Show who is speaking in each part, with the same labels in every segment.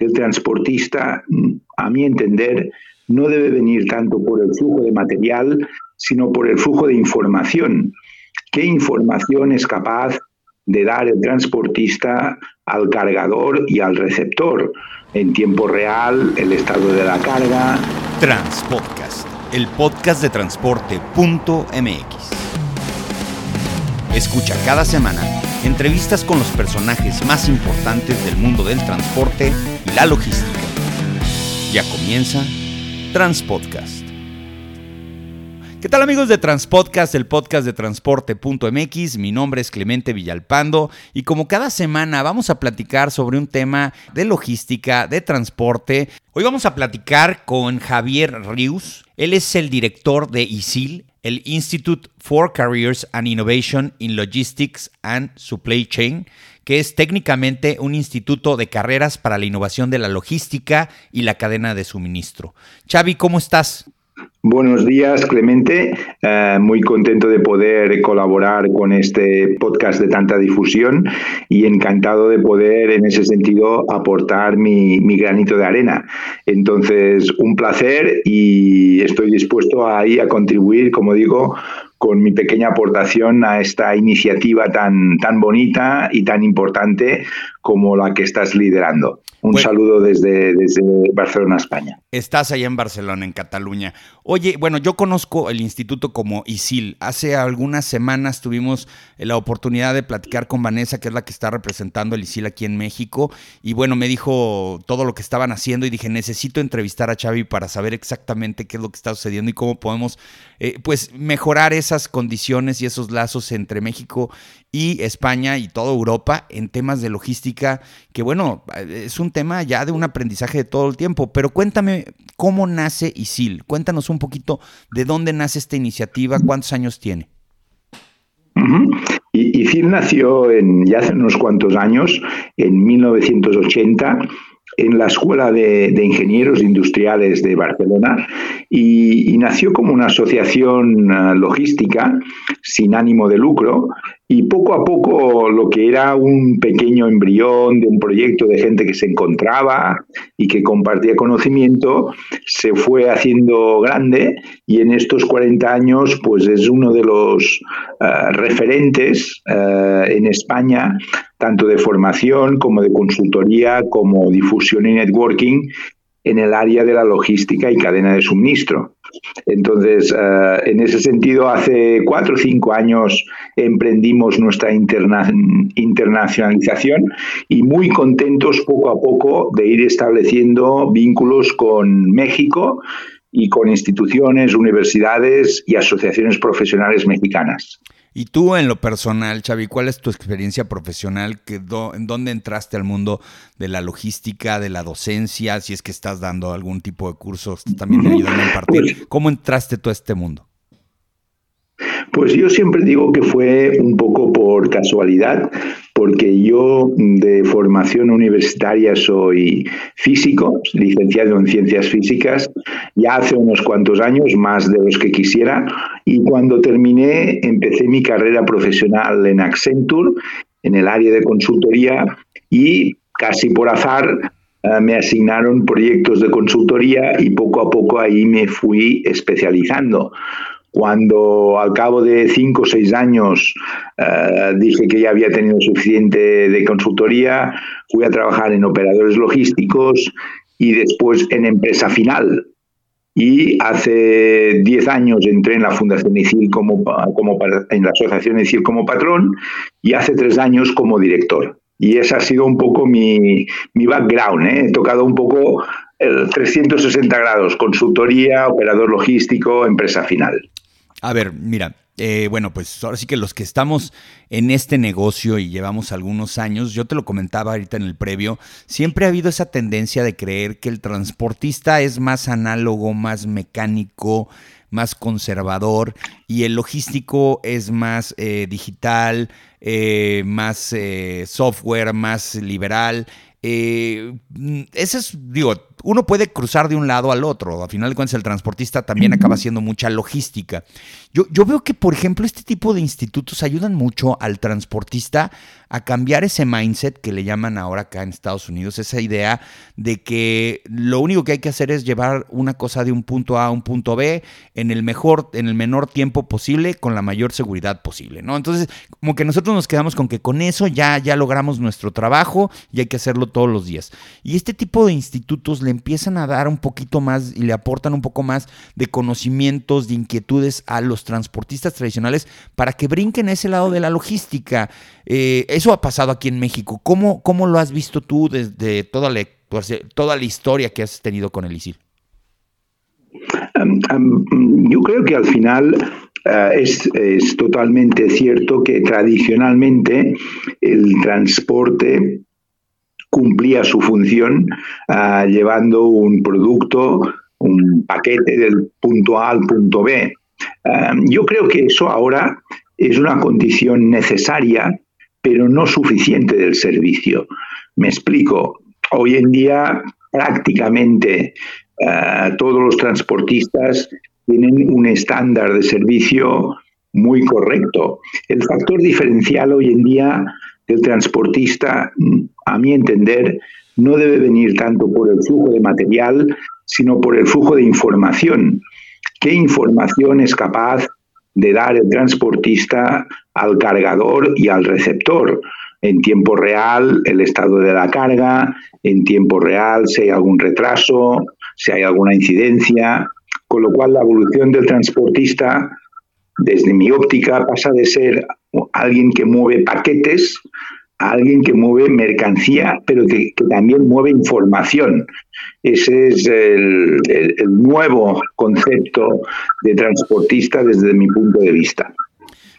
Speaker 1: el transportista, a mi entender, no debe venir tanto por el flujo de material, sino por el flujo de información. ¿Qué información es capaz de dar el transportista al cargador y al receptor? En tiempo real, el estado de la carga.
Speaker 2: Transpodcast, el podcast de transporte.mx. Escucha cada semana entrevistas con los personajes más importantes del mundo del transporte la logística. Ya comienza Transpodcast. ¿Qué tal amigos de Transpodcast, el podcast de transporte.mx? Mi nombre es Clemente Villalpando y como cada semana vamos a platicar sobre un tema de logística, de transporte. Hoy vamos a platicar con Javier Rius. Él es el director de ISIL, el Institute for Careers and Innovation in Logistics and Supply Chain, que es técnicamente un instituto de carreras para la innovación de la logística y la cadena de suministro. Xavi, ¿cómo estás?
Speaker 1: Buenos días, Clemente. Eh, muy contento de poder colaborar con este podcast de tanta difusión y encantado de poder, en ese sentido, aportar mi, granito de arena. Entonces, un placer y estoy dispuesto ahí a contribuir, como digo, con mi pequeña aportación a esta iniciativa tan, tan bonita y tan importante como la que estás liderando. Un saludo desde, desde Barcelona, España.
Speaker 2: Estás allá en Barcelona, en Cataluña. Oye, bueno, yo conozco el instituto como ISIL. Hace algunas semanas tuvimos la oportunidad de platicar con Vanessa, que es la que está representando el ISIL aquí en México. Y bueno, me dijo todo lo que estaban haciendo y dije, necesito entrevistar a Xavi para saber exactamente qué es lo que está sucediendo y cómo podemos eh, pues mejorar esas condiciones y esos lazos entre México y España y toda Europa en temas de logística, que bueno, es un tema ya de un aprendizaje de todo el tiempo, pero cuéntame cómo nace ISIL, cuéntanos un poquito de dónde nace esta iniciativa, cuántos años tiene.
Speaker 1: ISIL nació en, ya hace unos cuantos años, en 1980, en la Escuela de, Ingenieros Industriales de Barcelona y, nació como una asociación eh, logística sin ánimo de lucro y poco a poco lo que era un pequeño embrión de un proyecto de gente que se encontraba y que compartía conocimiento se fue haciendo grande y en estos 40 años pues es uno de los eh, referentes eh, en España tanto de formación como de consultoría como difusión y networking en el área de la logística y cadena de suministro. Entonces, eh, en ese sentido, hace cuatro o cinco años emprendimos nuestra internacionalización y muy contentos poco a poco de ir estableciendo vínculos con México y con instituciones, universidades y asociaciones profesionales mexicanas.
Speaker 2: Y tú en lo personal, Xavi, ¿cuál es tu experiencia profesional? ¿En dónde entraste al mundo de la logística, de la docencia? Si es que estás dando algún tipo de cursos, también ayudando a impartir. Pues ¿Cómo entraste tú a este mundo?
Speaker 1: Pues yo siempre digo que fue un poco por casualidad, porque yo de formación universitaria soy físico, licenciado en ciencias físicas, ya hace unos cuantos años, más de los que quisiera, y cuando terminé empecé mi carrera profesional en Accenture, en el área de consultoría, y casi por azar eh, me asignaron proyectos de consultoría y poco a poco ahí me fui especializando. Cuando al cabo de cinco o seis años eh, dije que ya había tenido suficiente de consultoría, fui a trabajar en operadores logísticos y después en empresa final. Y hace diez años entré en la Fundación ICIL como, como en la Asociación ICIL como patrón y hace tres años como director. Y ese ha sido un poco mi, mi background. ¿eh? He tocado un poco el 360 grados, consultoría, operador logístico, empresa final.
Speaker 2: A ver, mira, eh, bueno, pues ahora sí que los que estamos en este negocio y llevamos algunos años, yo te lo comentaba ahorita en el previo, siempre ha habido esa tendencia de creer que el transportista es más análogo, más mecánico, más conservador y el logístico es más eh, digital, eh, más software, más liberal. ese es, digo, uno puede cruzar de un lado al otro. A final de cuentas, el transportista también acaba haciendo mucha logística. Yo, yo veo que, por ejemplo, este tipo de institutos ayudan mucho al transportista a cambiar ese mindset que le llaman ahora acá en Estados Unidos, esa idea de que lo único que hay que hacer es llevar una cosa de un punto A a un punto B en el mejor, en el menor tiempo posible, con la mayor seguridad posible, ¿no? Entonces, como que nosotros nos quedamos con que con eso ya, ya logramos nuestro trabajo y hay que hacerlo todos los días. Y este tipo de institutos le empiezan a dar un poquito más y le aportan un poco más de conocimientos, de inquietudes a los transportistas tradicionales para que brinquen ese lado de la logística. Eh, eso ha pasado aquí en México. ¿Cómo, cómo lo has visto tú desde toda la, toda la historia que has tenido con el ISIL?
Speaker 1: yo creo que al final eh, es, es, totalmente cierto que tradicionalmente el transporte cumplía su función uh, llevando un producto, un paquete del punto A al punto B. Uh, yo creo que eso ahora es una condición necesaria pero no suficiente del servicio. Me explico. Hoy en día prácticamente uh, todos los transportistas tienen un estándar de servicio muy correcto. El factor diferencial hoy en día del transportista, a mi entender, no debe venir tanto por el flujo de material, sino por el flujo de información. ¿Qué información es capaz de dar el transportista al cargador y al receptor. En tiempo real, el estado de la carga, en tiempo real, si hay algún retraso, si hay alguna incidencia, con lo cual la evolución del transportista, desde mi óptica, pasa de ser alguien que mueve paquetes a alguien que mueve mercancía, pero que, también mueve información. Ese es el, nuevo concepto de transportista desde mi punto de vista.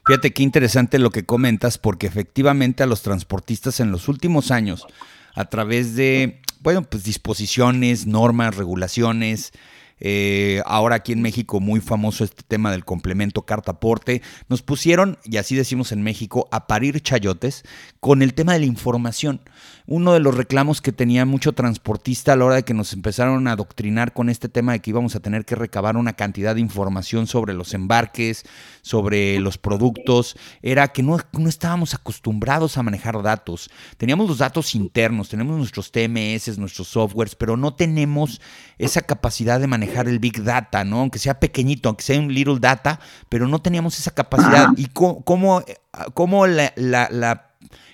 Speaker 2: Fíjate qué interesante lo que comentas, porque efectivamente a los transportistas en los últimos años, a través de, bueno, pues disposiciones, normas, regulaciones, eh, ahora aquí en México muy famoso este tema del complemento carta-aporte. Nos pusieron, y así decimos en México, a parir chayotes con el tema de la información. Uno de los reclamos que tenía mucho transportista a la hora de que nos empezaron a adoctrinar con este tema de que íbamos a tener que recabar una cantidad de información sobre los embarques, sobre los productos, era que no, no estábamos acostumbrados a manejar datos. Teníamos los datos internos, tenemos nuestros TMS, nuestros softwares, pero no tenemos esa capacidad de manejar el big data, ¿no? Aunque sea pequeñito, aunque sea un little data, pero no teníamos esa capacidad. ¿Y cómo, cómo, la, la,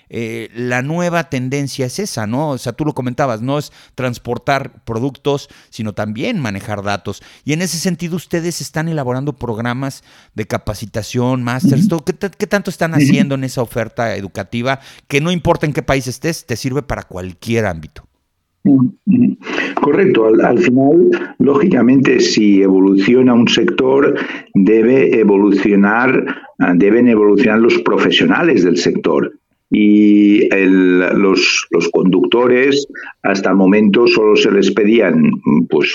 Speaker 2: eh, la nueva tendencia es esa, ¿no? O sea, tú lo comentabas, no es transportar productos, sino también manejar datos. Y en ese sentido, ustedes están elaborando programas de capacitación, másters, ¿qué, ¿qué, tanto están haciendo en esa oferta educativa que no importa en qué país estés, te sirve para cualquier ámbito?
Speaker 1: Correcto, al, final, lógicamente, si evoluciona un sector, debe evolucionar, deben evolucionar los profesionales del sector y los, los, conductores hasta el momento solo se les pedían pues,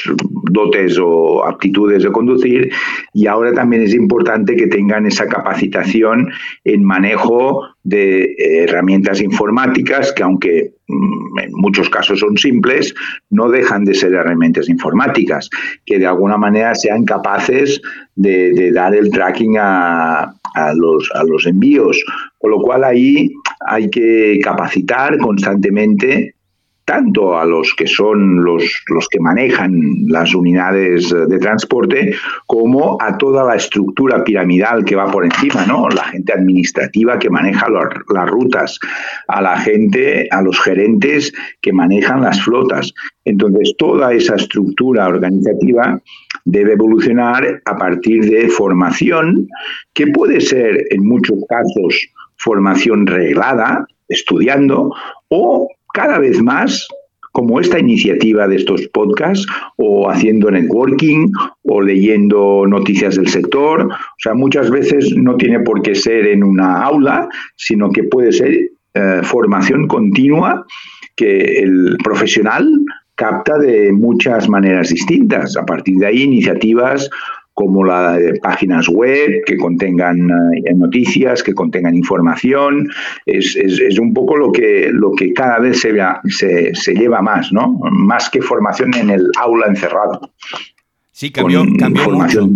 Speaker 1: dotes o aptitudes de conducir y ahora también es importante que tengan esa capacitación en manejo de herramientas informáticas que aunque mm, en muchos casos son simples, no dejan de ser herramientas informáticas, que de alguna manera sean capaces de, dar el tracking a, a, los, a los envíos. Con lo cual ahí hay que capacitar constantemente tanto a los que son los, los que manejan las unidades de transporte como a toda la estructura piramidal que va por encima, ¿no? La gente administrativa que maneja las rutas, a la gente, a los gerentes que manejan las flotas. Entonces, toda esa estructura organizativa debe evolucionar a partir de formación que puede ser en muchos casos formación reglada, estudiando, o cada vez más como esta iniciativa de estos podcasts o haciendo networking o leyendo noticias del sector. O sea, muchas veces no tiene por qué ser en una aula, sino que puede ser eh, formación continua que el profesional capta de muchas maneras distintas. A partir de ahí, iniciativas como la de páginas web que contengan eh, noticias, que contengan información. Es, un poco lo que, lo que cada vez se, se, se, lleva más, ¿no? Más que formación en el aula encerrado.
Speaker 2: Sí, cambió, cambió mucho.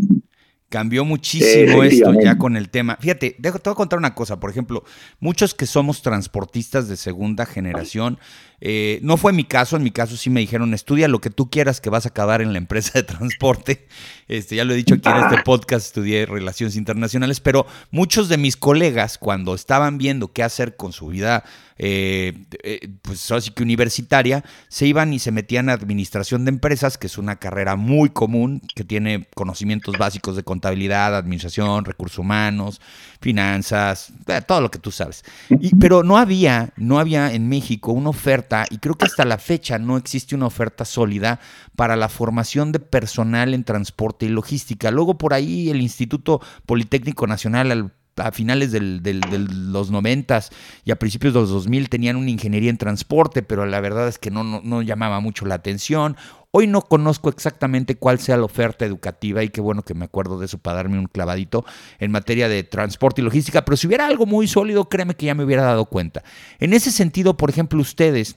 Speaker 2: Cambió muchísimo esto ya con el tema. Fíjate, te voy a contar una cosa. Por ejemplo, muchos que somos transportistas de segunda generación, eh, no fue mi caso, en mi caso sí me dijeron, estudia lo que tú quieras que vas a acabar en la empresa de transporte. Este, ya lo he dicho aquí en este podcast, estudié relaciones internacionales, pero muchos de mis colegas cuando estaban viendo qué hacer con su vida, eh, eh, pues así que universitaria, se iban y se metían a administración de empresas, que es una carrera muy común, que tiene conocimientos básicos de contabilidad, administración, recursos humanos, finanzas, todo lo que tú sabes. Y, pero no había, no había en México una oferta y creo que hasta la fecha no existe una oferta sólida para la formación de personal en transporte y logística. Luego por ahí el Instituto Politécnico Nacional a finales de los noventas y a principios de los 2000 tenían una ingeniería en transporte, pero la verdad es que no, no, llamaba mucho la atención. Hoy no conozco exactamente cuál sea la oferta educativa y qué bueno que me acuerdo de eso para darme un clavadito en materia de transporte y logística, pero si hubiera algo muy sólido, créeme que ya me hubiera dado cuenta. En ese sentido, por ejemplo, ustedes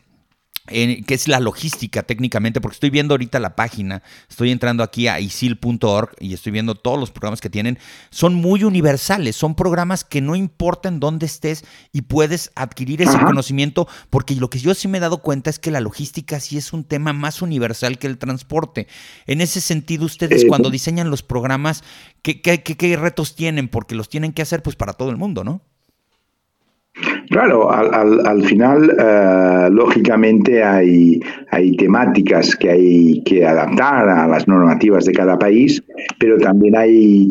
Speaker 2: que es la logística técnicamente, porque estoy viendo ahorita la página, estoy entrando aquí a isil.org y estoy viendo todos los programas que tienen, son muy universales, son programas que no importan dónde estés y puedes adquirir ese conocimiento, porque lo que yo sí me he dado cuenta es que la logística sí es un tema más universal que el transporte. En ese sentido, ustedes cuando diseñan los programas, ¿qué, qué, qué retos tienen? Porque los tienen que hacer pues para todo el mundo, ¿no?
Speaker 1: Claro, al, al, final, eh, lógicamente, hay, hay temáticas que hay que adaptar a las normativas de cada país, pero también hay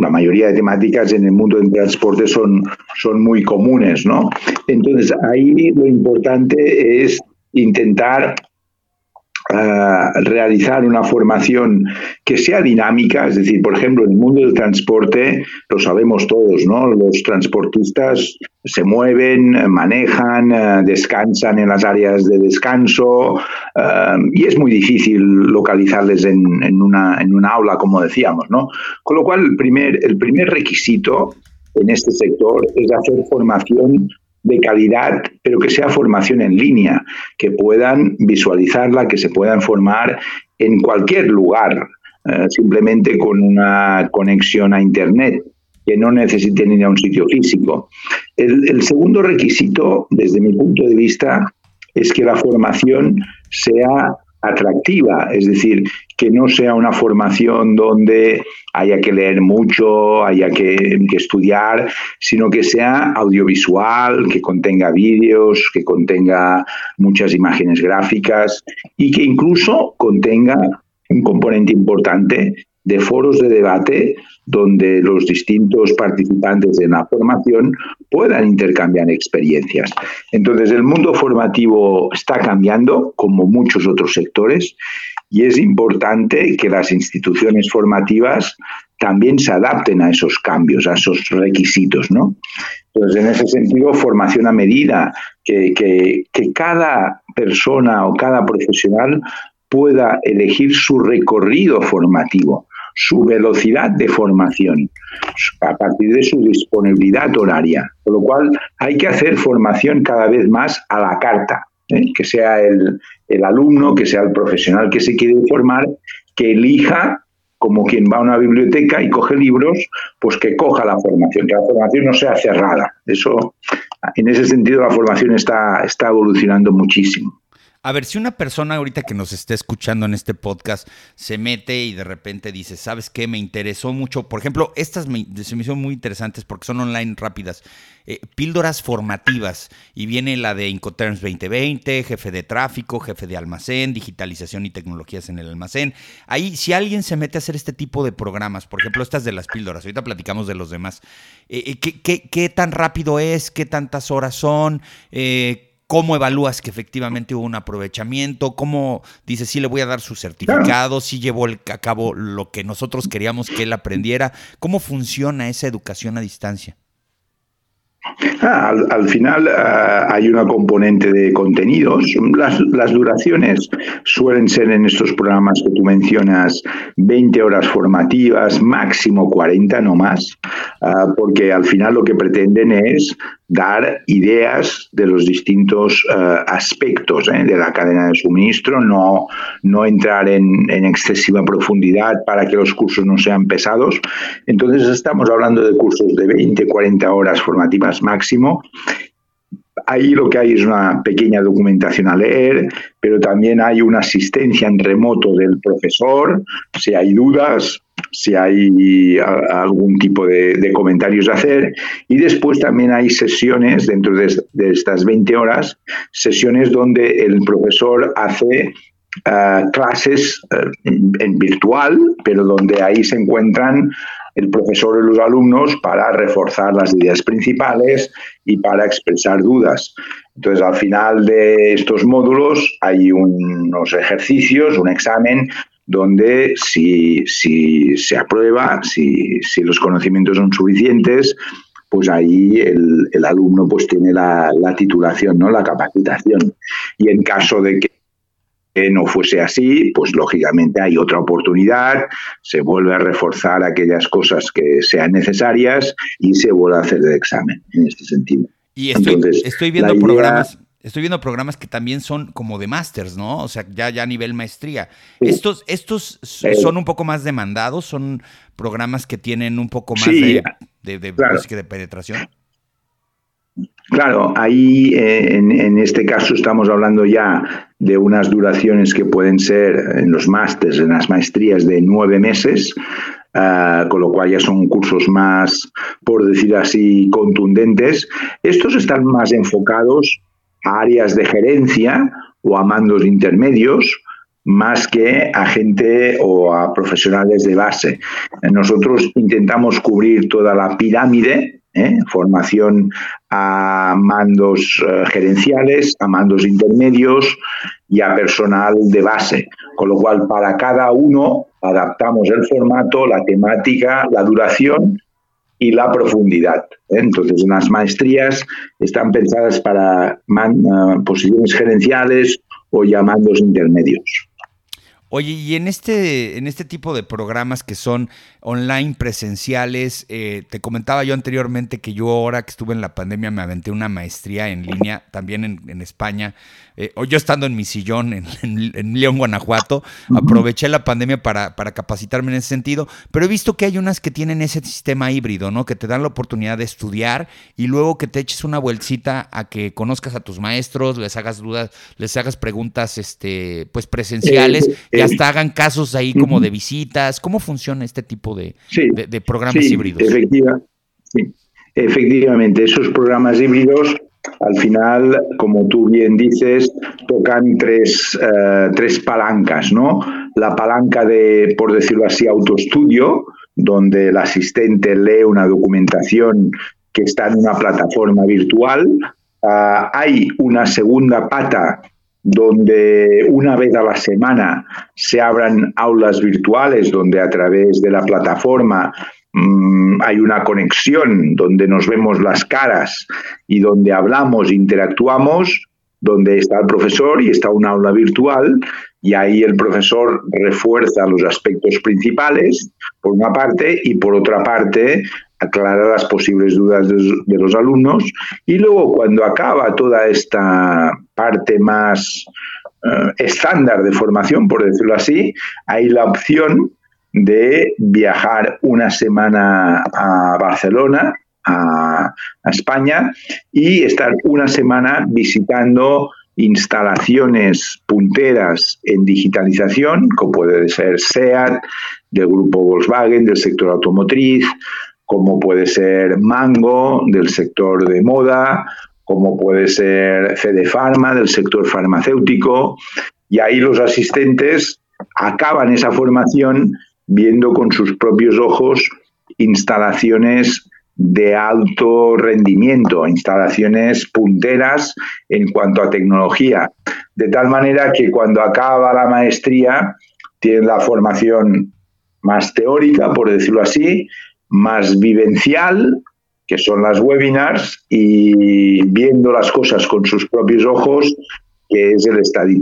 Speaker 1: la mayoría de temáticas en el mundo del transporte son, son muy comunes, ¿no? Entonces, ahí lo importante es intentar realizar una formación que sea dinámica, es decir, por ejemplo, en el mundo del transporte, lo sabemos todos, ¿no? Los transportistas se mueven, manejan, eh, descansan en las áreas de descanso eh, y es muy difícil localizarles en, en, una, en una aula, como decíamos, ¿no? Con lo cual, el primer, el primer requisito en este sector es hacer formación de calidad, pero que sea formación en línea, que puedan visualizarla, que se puedan formar en cualquier lugar, eh, simplemente con una conexión a Internet, que no necesiten ir a un sitio físico. el segundo requisito, desde mi punto de vista, es que la formación sea atractiva, es decir, que no sea una formación donde haya que leer mucho, haya que, estudiar, sino que sea audiovisual, que contenga vídeos, que contenga muchas imágenes gráficas y que incluso contenga un componente importante de foros de debate donde los distintos participantes de la formación puedan intercambiar experiencias. Entonces, el mundo formativo está cambiando, como muchos otros sectores, y es importante que las instituciones formativas también se adapten a esos cambios, a esos requisitos, ¿no? Entonces, en ese sentido, formación a medida, que, que cada persona o cada profesional pueda elegir su recorrido formativo su velocidad de formación a partir de su disponibilidad horaria. Con lo cual hay que hacer formación cada vez más a la carta, ¿eh? que sea el, alumno, que sea el profesional que se quiere formar, que elija como quien va a una biblioteca y coge libros, pues que coja la formación, que la formación no sea cerrada. Eso, en ese sentido, la formación está, está evolucionando muchísimo.
Speaker 2: A ver, si una persona ahorita que nos esté escuchando en este podcast se mete y de repente dice, ¿sabes qué? Me interesó mucho. Por ejemplo, estas se me hicieron muy interesantes porque son online rápidas. Eh, píldoras formativas. Y viene la de Incoterms 2020, jefe de tráfico, jefe de almacén, digitalización y tecnologías en el almacén. Ahí, si alguien se mete a hacer este tipo de programas, por ejemplo, estas de las píldoras, ahorita platicamos de los demás. Eh, eh, ¿qué, qué, qué, tan rápido es? ¿Qué tantas horas son? Eh, ¿Cómo evalúas que efectivamente hubo un aprovechamiento? ¿Cómo dices, si le voy a dar su certificado? ¿Si llevó a cabo lo que nosotros queríamos que él aprendiera? ¿Cómo funciona esa educación a distancia?
Speaker 1: Ah, al, final ah, hay una componente de contenidos. Las, duraciones suelen ser en estos programas que tú mencionas 20 horas formativas, máximo 40, no más, ah, porque al final lo que pretenden es dar ideas de los distintos eh, aspectos eh, de la cadena de suministro, no, no entrar en, en, excesiva profundidad para que los cursos no sean pesados. Entonces estamos hablando de cursos de 20, 40 horas formativas máximo. Ahí lo que hay es una pequeña documentación a leer, pero también hay una asistencia en remoto del profesor. Si hay dudas, si hay algún tipo de, comentarios a hacer. Y después también hay sesiones dentro de, estas 20 horas, sesiones donde el profesor hace eh, clases eh, en, virtual, pero donde ahí se encuentran el profesor y los alumnos para reforzar las ideas principales y para expresar dudas. Entonces, al final de estos módulos hay unos ejercicios, un examen donde si, si se aprueba, si, si, los conocimientos son suficientes, pues ahí el, el alumno pues tiene la, la, titulación, ¿no? la capacitación. Y en caso de que no fuese así, pues lógicamente hay otra oportunidad, se vuelve a reforzar aquellas cosas que sean necesarias y se vuelve a hacer el examen en este sentido.
Speaker 2: Y estoy, estoy viendo programas Estoy viendo programas que también son como de másters, ¿no? O sea, ya, ya a nivel maestría. Estos, estos son un poco más demandados, son programas que tienen un poco más de, de, pues, de, penetración.
Speaker 1: Claro, ahí eh, en, este caso estamos hablando ya de unas duraciones que pueden ser en los másters, en las maestrías de nueve meses, ah, con lo cual ya son cursos más, por decir así, contundentes. Estos están más enfocados áreas de gerencia o a mandos intermedios más que a gente o a profesionales de base. Nosotros intentamos cubrir toda la pirámide, ¿eh? formación a mandos eh, gerenciales, a mandos intermedios y a personal de base, con lo cual para cada uno adaptamos el formato, la temática, la duración y la profundidad. ¿eh? Entonces, las maestrías están pensadas para uh, posiciones gerenciales o llamandos intermedios.
Speaker 2: Oye, y en este, en este tipo de programas que son online presenciales, eh, te comentaba yo anteriormente que yo ahora que estuve en la pandemia me aventé una maestría en línea también en, España, eh, o yo estando en mi sillón en, en, León, Guanajuato, aproveché la pandemia para, para, capacitarme en ese sentido, pero he visto que hay unas que tienen ese sistema híbrido, ¿no? Que te dan la oportunidad de estudiar y luego que te eches una vueltita a que conozcas a tus maestros, les hagas dudas, les hagas preguntas, este, pues presenciales. Eh, que hasta hagan casos ahí como de visitas. ¿Cómo funciona este tipo de, de, programas híbridos?
Speaker 1: Efectiva, sí. Efectivamente, esos programas híbridos, al final, como tú bien dices, tocan tres, eh, tres palancas, ¿no? La palanca de, por decirlo así, autoestudio, donde el asistente lee una documentación que está en una plataforma virtual. Ah, hay una segunda pata donde una vez a la semana se abran aulas virtuales, donde a través de la plataforma mm, hay una conexión, donde nos vemos las caras y donde hablamos, interactuamos, donde está el profesor y está un aula virtual y ahí el profesor refuerza los aspectos principales, por una parte, y por otra parte aclara las posibles dudas de, los alumnos. Y luego cuando acaba toda esta parte más eh, estándar de formación, por decirlo así, hay la opción de viajar una semana a Barcelona, a, a España, y estar una semana visitando instalaciones punteras en digitalización, como puede ser SEAT, del grupo Volkswagen, del sector automotriz, como puede ser Mango del sector de moda, como puede ser Fede Pharma del sector farmacéutico, y ahí los asistentes acaban esa formación viendo con sus propios ojos instalaciones de alto rendimiento, instalaciones punteras en cuanto a tecnología, de tal manera que cuando acaba la maestría tienen la formación más teórica, por decirlo así, más vivencial, que son las webinars, y viendo las cosas con sus propios ojos, que es el study.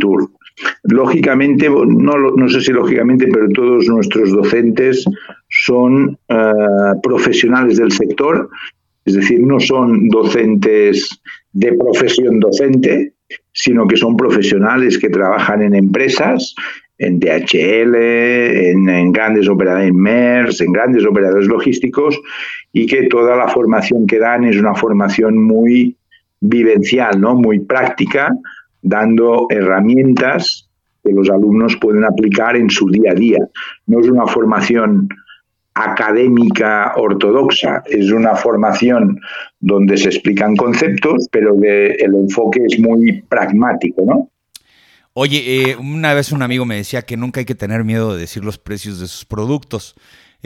Speaker 1: Lógicamente, no, no sé si lógicamente, pero todos nuestros docentes son eh, profesionales del sector es decir, no son docentes de profesión docente, sino que son profesionales que trabajan en empresas, en DHL, en, grandes operadores, en MERS, en grandes operadores logísticos, y que toda la formación que dan es una formación muy vivencial, ¿no? muy práctica, dando herramientas que los alumnos pueden aplicar en su día a día. No es una formación académica ortodoxa, es una formación donde se explican conceptos, pero el enfoque es muy pragmático, ¿no?
Speaker 2: Oye, eh, una vez un amigo me decía que nunca hay que tener miedo de decir los precios de sus productos.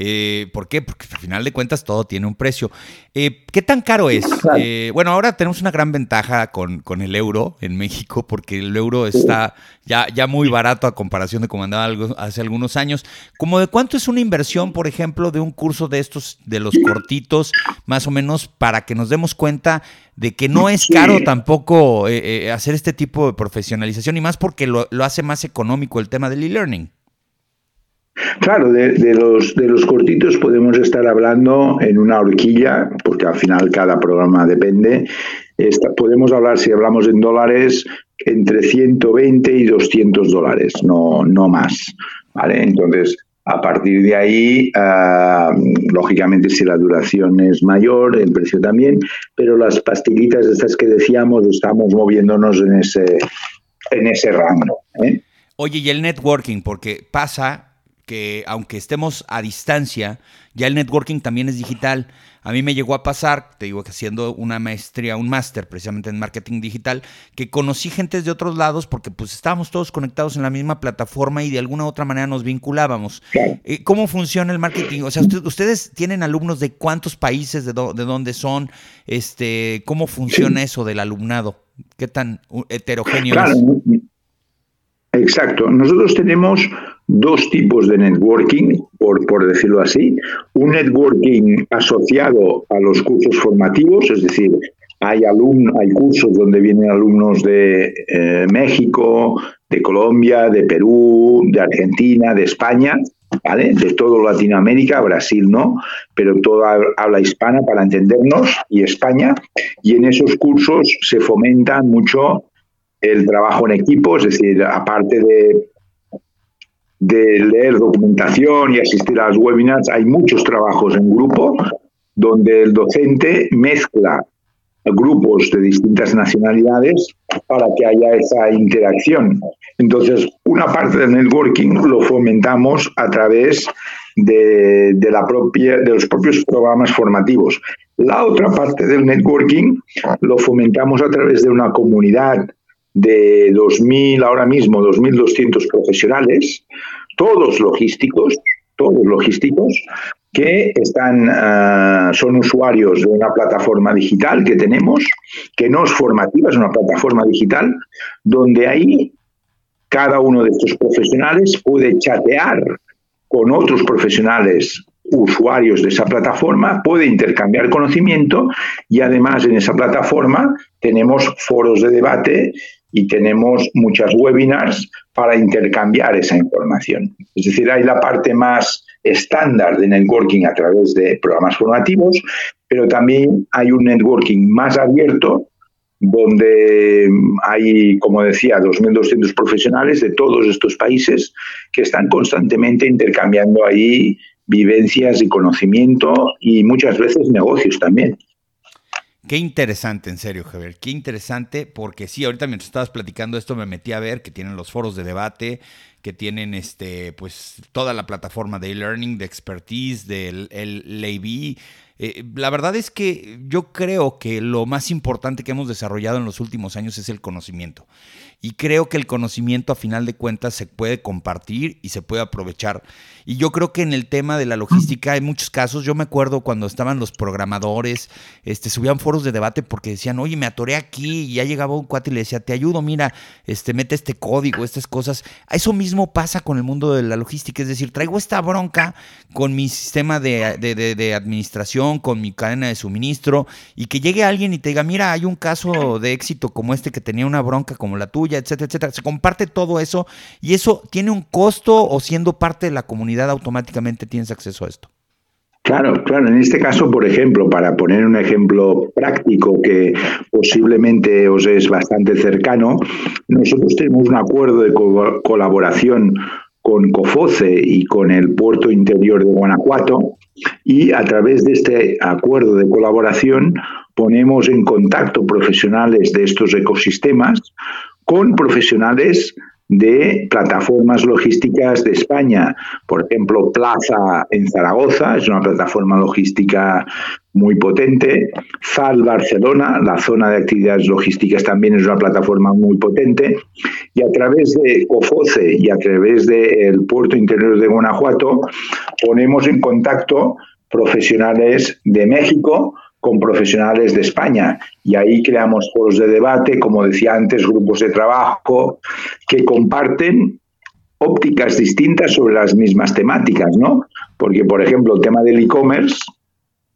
Speaker 2: Eh, ¿Por qué? Porque al final de cuentas todo tiene un precio. Eh, ¿Qué tan caro es? Eh, bueno, ahora tenemos una gran ventaja con, el euro en México porque el euro está ya, ya muy barato a comparación de como andaba hace algunos años. ¿Cómo de cuánto es una inversión, por ejemplo, de un curso de estos, de los cortitos, más o menos, para que nos demos cuenta de que no es caro tampoco hacer este tipo de profesionalización y más porque lo, lo hace más económico el tema del e-learning?
Speaker 1: Claro, de, los, de los cortitos podemos estar hablando en una horquilla, porque al final cada programa depende. podemos hablar, si hablamos en dólares, entre 120 y 200 dólares, no, no más. ¿vale? Entonces, a partir de ahí, ah, lógicamente, si la duración es mayor, el precio también, pero las pastillitas estas que decíamos, estamos moviéndonos en ese, en ese rango. ¿eh?
Speaker 2: Oye, y el networking, porque pasa que aunque estemos a distancia, ya el networking también es digital. A mí me llegó a pasar, te digo que haciendo una maestría, un máster precisamente en marketing digital, que conocí gentes de otros lados porque pues estábamos todos conectados en la misma plataforma y de alguna u otra manera nos vinculábamos. Eh, ¿Cómo funciona el marketing? O sea, ustedes tienen alumnos de cuántos países, de, de dónde son, este, ¿cómo funciona eso del alumnado? ¿Qué tan heterogéneo es?
Speaker 1: Exacto. Nosotros tenemos dos tipos de networking, por, por, decirlo así. Un networking asociado a los cursos formativos, es decir, hay, hay cursos donde vienen alumnos de eh, México, de Colombia, de Perú, de Argentina, de España, ¿vale? De todo Latinoamérica, Brasil no, pero toda habla hispana para entendernos y España. Y en esos cursos se fomenta mucho el trabajo en equipo, es decir, aparte de, de leer documentación y asistir a los webinars, hay muchos trabajos en grupo donde el docente mezcla grupos de distintas nacionalidades para que haya esa interacción. Entonces, una parte del networking lo fomentamos a través de, de, la propia, de los propios programas formativos. La otra parte del networking lo fomentamos a través de una comunidad de 2.000, ahora mismo 2.200 profesionales, todos logísticos, todos logísticos, que están, ah, son usuarios de una plataforma digital que tenemos, que no es formativa, es una plataforma digital, donde ahí cada uno de estos profesionales puede chatear con otros profesionales usuarios de esa plataforma, puede intercambiar conocimiento y además en esa plataforma tenemos foros de debate y tenemos muchas webinars para intercambiar esa información. Es decir, hay la parte más estándar de networking a través de programas formativos, pero también hay un networking más abierto donde hay, como decía, 2.200 profesionales de todos estos países que están constantemente intercambiando ahí vivencias y conocimiento y muchas veces negocios también.
Speaker 2: Qué interesante, en serio, Javier. Qué interesante, porque sí, ahorita mientras estabas platicando esto me metí a ver que tienen los foros de debate, que tienen este, pues, toda la plataforma de e-learning, de expertise, del. Eh, la verdad es que yo creo que lo más importante que hemos desarrollado en los últimos años es el conocimiento. Y creo que el conocimiento a final de cuentas se puede compartir y se puede aprovechar. Y yo creo que en el tema de la logística hay muchos casos. Yo me acuerdo cuando estaban los programadores, este, subían foros de debate porque decían, oye, me atoré aquí y ya llegaba un cuate y le decía, te ayudo, mira, este, mete este código, estas cosas. Eso mismo pasa con el mundo de la logística. Es decir, traigo esta bronca con mi sistema de, de administración, con mi cadena de suministro y que llegue alguien y te diga, mira, hay un caso de éxito como este que tenía una bronca como la tuya etcétera, etcétera. Se comparte todo eso y eso tiene un costo o siendo parte de la comunidad automáticamente tienes acceso a esto.
Speaker 1: Claro, claro. En este caso, por ejemplo, para poner un ejemplo práctico que posiblemente os es bastante cercano, nosotros tenemos un acuerdo de colaboración con COFOCE y con el puerto interior de Guanajuato y a través de este acuerdo de colaboración ponemos en contacto profesionales de estos ecosistemas con profesionales de plataformas logísticas de España. Por ejemplo, Plaza en Zaragoza es una plataforma logística muy potente. FAL Barcelona, la zona de actividades logísticas, también es una plataforma muy potente. Y a través de COFOCE y a través del puerto interior de Guanajuato ponemos en contacto profesionales de México con profesionales de España. Y ahí creamos foros de debate, como decía antes, grupos de trabajo que comparten ópticas distintas sobre las mismas temáticas, ¿no? Porque, por ejemplo, el tema del e-commerce,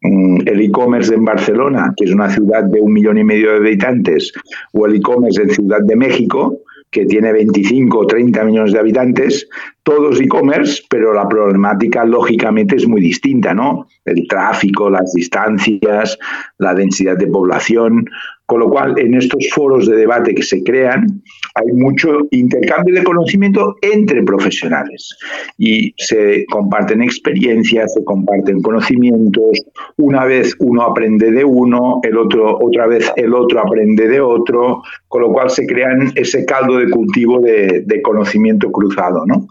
Speaker 1: mm, el e-commerce en Barcelona, que es una ciudad de un millón y medio de habitantes, o el e-commerce en Ciudad de México, que tiene 25 o 30 millones de habitantes, todos e-commerce, pero la problemática lógicamente es muy distinta, ¿no? El tráfico, las distancias, la densidad de población, con lo cual en estos foros de debate que se crean hay mucho intercambio de conocimiento entre profesionales. Y se comparten experiencias, se comparten conocimientos, una vez uno aprende de uno, el otro otra vez el otro aprende de otro, con lo cual se crean ese caldo de cultivo de, de conocimiento cruzado, ¿no?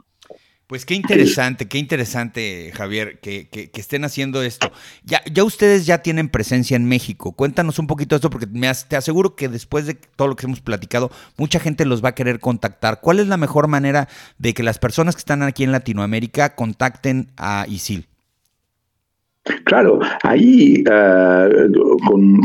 Speaker 2: Pues qué interesante, qué interesante, Javier, que, estén haciendo esto. Ya, ya ustedes ya tienen presencia en México. Cuéntanos un poquito esto, porque me, te aseguro que después de todo lo que hemos platicado, mucha gente los va a querer contactar. ¿Cuál es la mejor manera de que las personas que están aquí en Latinoamérica contacten a ISIL?
Speaker 1: Claro, ahí eh,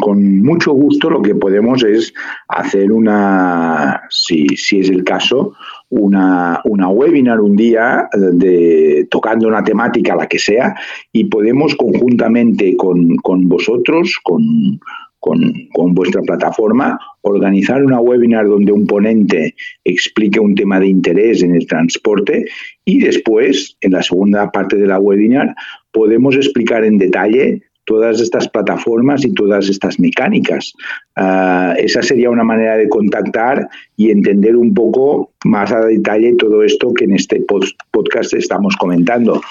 Speaker 1: con, mucho gusto lo que podemos es hacer una, si, si es el caso, una, una, webinar un día de, tocando una temática, la que sea, y podemos conjuntamente con, con vosotros, con, con, con, vuestra plataforma, organizar una webinar donde un ponente explique un tema de interés en el transporte y después, en la segunda parte de la webinar, podemos explicar en detalle todas estas plataformas y todas estas mecánicas. Ah, esa sería una manera de contactar y entender un poco más a detalle todo esto que en este podcast estamos comentando.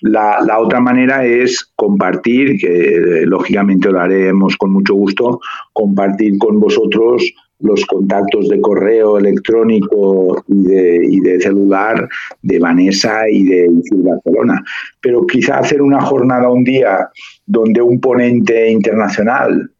Speaker 1: La, otra manera es compartir, que lógicamente lo haremos con mucho gusto, compartir con vosotros los contactos de correo electrónico y de, y de celular de Vanessa y de Barcelona. Pero quizá hacer una jornada un día donde un ponente internacional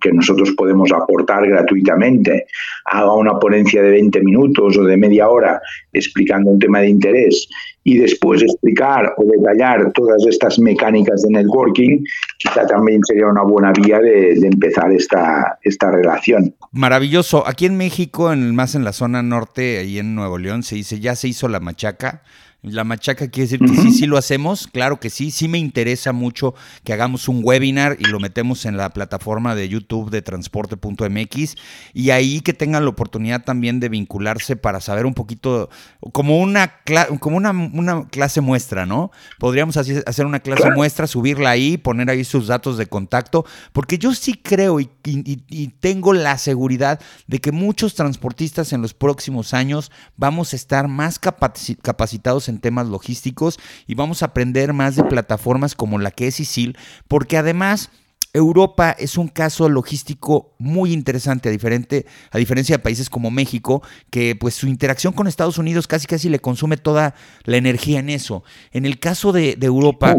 Speaker 1: que nosotros podemos aportar gratuitamente, haga una ponencia de 20 minutos o de media hora explicando un tema de interés y después explicar o detallar todas estas mecánicas de networking, quizá también sería una buena vía de, empezar esta, esta relación.
Speaker 2: Maravilloso. Aquí en México, en, más en la zona norte, ahí en Nuevo León, se dice, ya se hizo la machaca. La machaca quiere decir que sí, sí lo hacemos, claro que sí, sí me interesa mucho que hagamos un webinar y lo metemos en la plataforma de YouTube de transporte.mx y ahí que tengan la oportunidad también de vincularse para saber un poquito, como una, como una, una clase muestra, ¿no? Podríamos hacer una clase muestra, subirla ahí, poner ahí sus datos de contacto, porque yo sí creo y, y tengo la seguridad de que muchos transportistas en los próximos años vamos a estar más capacitados en temas logísticos y vamos a aprender más de plataformas como la que es ISIL, porque además... Europa es un caso logístico muy interesante, a, diferente, a diferencia de países como México, que pues su interacción con Estados Unidos casi casi le consume toda la energía en eso. En el caso de, Europa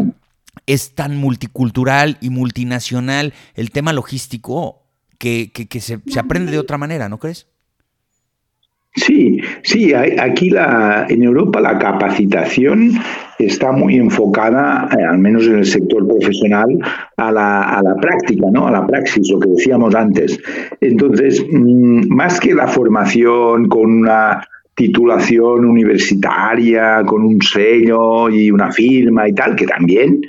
Speaker 2: es tan multicultural y multinacional el tema logístico que, se, se aprende de otra manera, ¿no crees?
Speaker 1: Sí, sí, aquí la, en Europa la capacitación está muy enfocada, eh, al menos en el sector profesional, a la, a la práctica, ¿no? a la praxis, lo que decíamos antes. Entonces, mm, más que la formación con una titulación universitaria, con un sello y una firma y tal, que también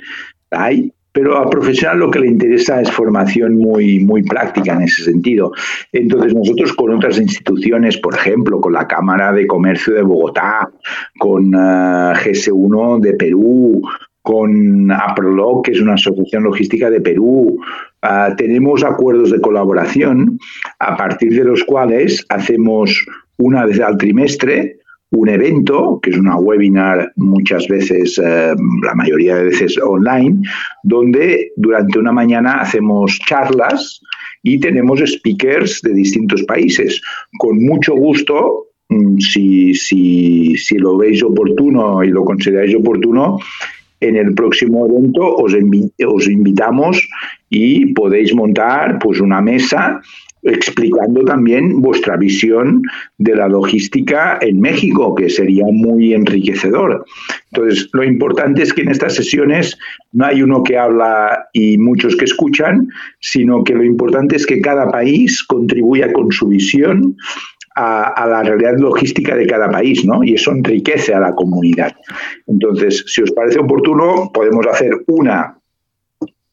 Speaker 1: hay, pero a profesional lo que le interesa es formación muy, muy práctica en ese sentido. Entonces nosotros con otras instituciones, por ejemplo, con la Cámara de Comercio de Bogotá, con uh, eh, GS1 de Perú, con APROLOG, que es una asociación logística de Perú. Ah, tenemos acuerdos de colaboración a partir de los cuales hacemos una vez al trimestre un evento, que es una webinar muchas veces, eh, la mayoría de veces online, donde durante una mañana hacemos charlas y tenemos speakers de distintos países. Con mucho gusto, mm, si, si, si lo veis oportuno y lo consideráis oportuno, en el próximo evento os, os invitamos y podéis montar pues una mesa explicando también vuestra visión de la logística en México, que sería muy enriquecedor. Entonces, lo importante es que en estas sesiones no hay uno que habla y muchos que escuchan, sino que lo importante es que cada país contribuya con su visión a, la realidad logística de cada país, ¿no? Y eso enriquece a la comunidad. Entonces, si os parece oportuno, podemos hacer una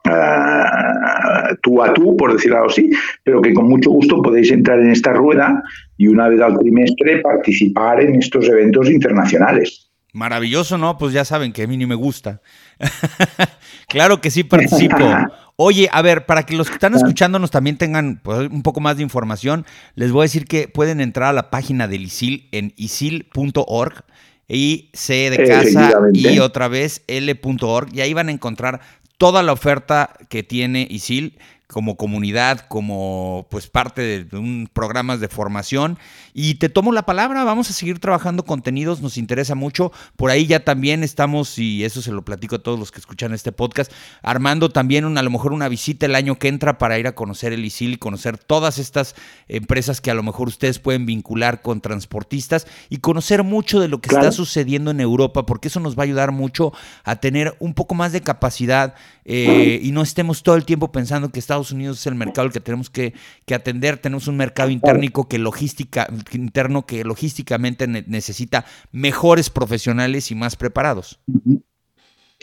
Speaker 1: uh, tú a tú, por decirlo así, pero que con mucho gusto podéis entrar en esta rueda y una vez al trimestre participar en estos eventos internacionales.
Speaker 2: Maravilloso, ¿no? Pues ya saben que a mí ni me gusta. claro que sí participo. Oye, a ver, para que los que están escuchándonos también tengan pues, un poco más de información, les voy a decir que pueden entrar a la página del ISIL en isil.org y C de casa y otra vez L.org y ahí van a encontrar toda la oferta que tiene ISIL como comunidad, como pues parte de, un programas de formación. Y te tomo la palabra, vamos a seguir trabajando contenidos, nos interesa mucho. Por ahí ya también estamos, y eso se lo platico a todos los que escuchan este podcast, armando también a lo mejor una visita el año que entra para ir a conocer el ISIL y conocer todas estas empresas que a lo mejor ustedes pueden vincular con transportistas y conocer mucho de lo que está sucediendo en Europa, porque eso nos va a ayudar mucho a tener un poco más de capacidad eh, y no estemos todo el tiempo pensando que Estados Unidos es el mercado el que tenemos que, atender. Tenemos un mercado interno que logística, interno que logísticamente necesita mejores profesionales y más preparados.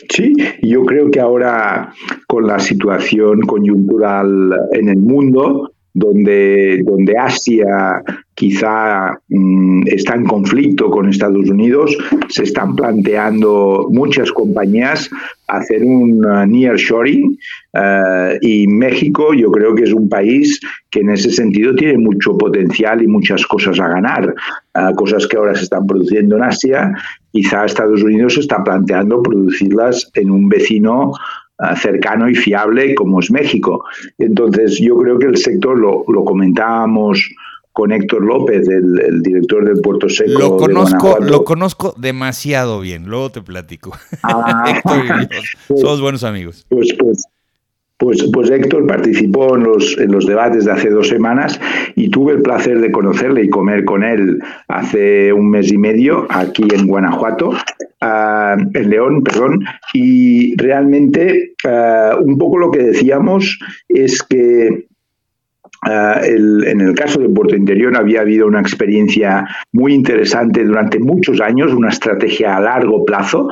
Speaker 1: Sí, yo creo que ahora con la situación coyuntural en el mundo, donde, donde Asia quizá mm, está en conflicto con Estados Unidos, se están planteando muchas compañías hacer un uh, nearshoring uh, y México yo creo que es un país que en ese sentido tiene mucho potencial y muchas cosas a ganar, uh, cosas que ahora se están produciendo en Asia, quizá Estados Unidos está planteando producirlas en un vecino cercano y fiable como es México. Entonces, yo creo que el sector, lo comentábamos con Héctor López, el, director del Puerto Seco.
Speaker 2: Lo conozco, lo conozco demasiado bien, luego te platico. Ah. Héctor pues, somos buenos amigos.
Speaker 1: Pues, pues, pues, pues, Héctor participó en los, en los debates de hace dos semanas y tuve el placer de conocerle y comer con él hace un mes y medio aquí en Guanajuato, ah, en León, perdón, y realmente ah, un poco lo que decíamos es que ah, en el caso de Puerto Interior había habido una experiencia muy interesante durante muchos años, una estrategia a largo plazo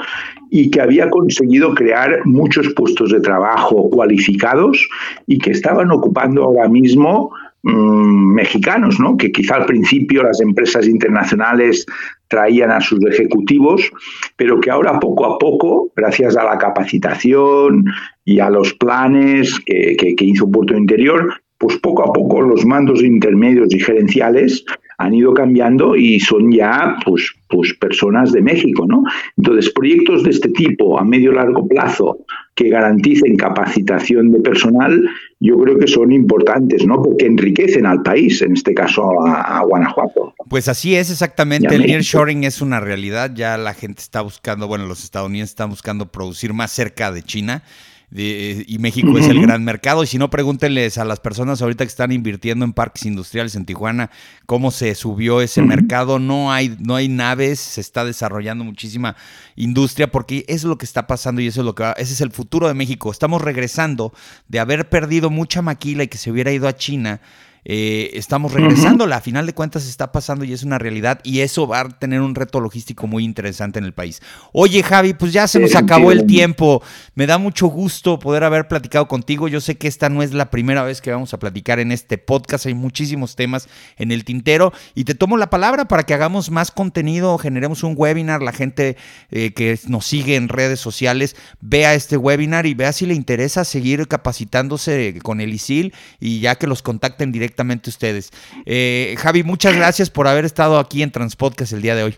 Speaker 1: y que había conseguido crear muchos puestos de trabajo cualificados y que estaban ocupando ahora mismo mm, mexicanos, ¿no? que quizá al principio las empresas internacionales traían a sus ejecutivos, pero que ahora poco a poco, gracias a la capacitación y a los planes que, que hizo Puerto Interior, pues poco a poco los mandos intermedios y gerenciales han ido cambiando y son ya pues, pues personas de México, ¿no? Entonces, proyectos de este tipo a medio largo plazo que garanticen capacitación de personal, yo creo que son importantes, ¿no? Porque enriquecen al país, en este caso a, Guanajuato.
Speaker 2: Pues así es exactamente, el nearshoring es una realidad, ya la gente está buscando, bueno, los estadounidenses están buscando producir más cerca de China y México es el gran mercado. Y si no, pregúntenles a las personas ahorita que están invirtiendo en parques industriales en Tijuana cómo se subió ese mercado. No hay, no hay naves, se está desarrollando muchísima industria porque eso es lo que está pasando y eso es lo que ese es el futuro de México. Estamos regresando de haber perdido mucha maquila y que se hubiera ido a China eh, estamos regresando. A final de cuentas está pasando y es una realidad y eso va a tener un reto logístico muy interesante en el país. Oye Javi, pues ya se nos acabó el tiempo. Me da mucho gusto poder haber platicado contigo. Yo sé que esta no es la primera vez que vamos a platicar en este podcast. Hay muchísimos temas en el tintero y te tomo la palabra para que hagamos más contenido, generemos un webinar. La gente eh, que nos sigue en redes sociales vea este webinar y vea si le interesa seguir capacitándose con el ISIL y ya que los contacten directamente directamente ustedes. Eh, Javi, muchas gracias por haber estado aquí en Transpodcast el día de hoy.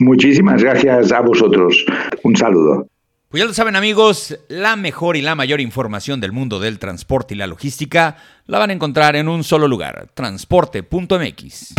Speaker 1: Muchísimas gracias a vosotros. Un saludo.
Speaker 2: Pues ya lo saben amigos, la mejor y la mayor información del mundo del transporte y la logística la van a encontrar en un solo lugar, transporte.mx.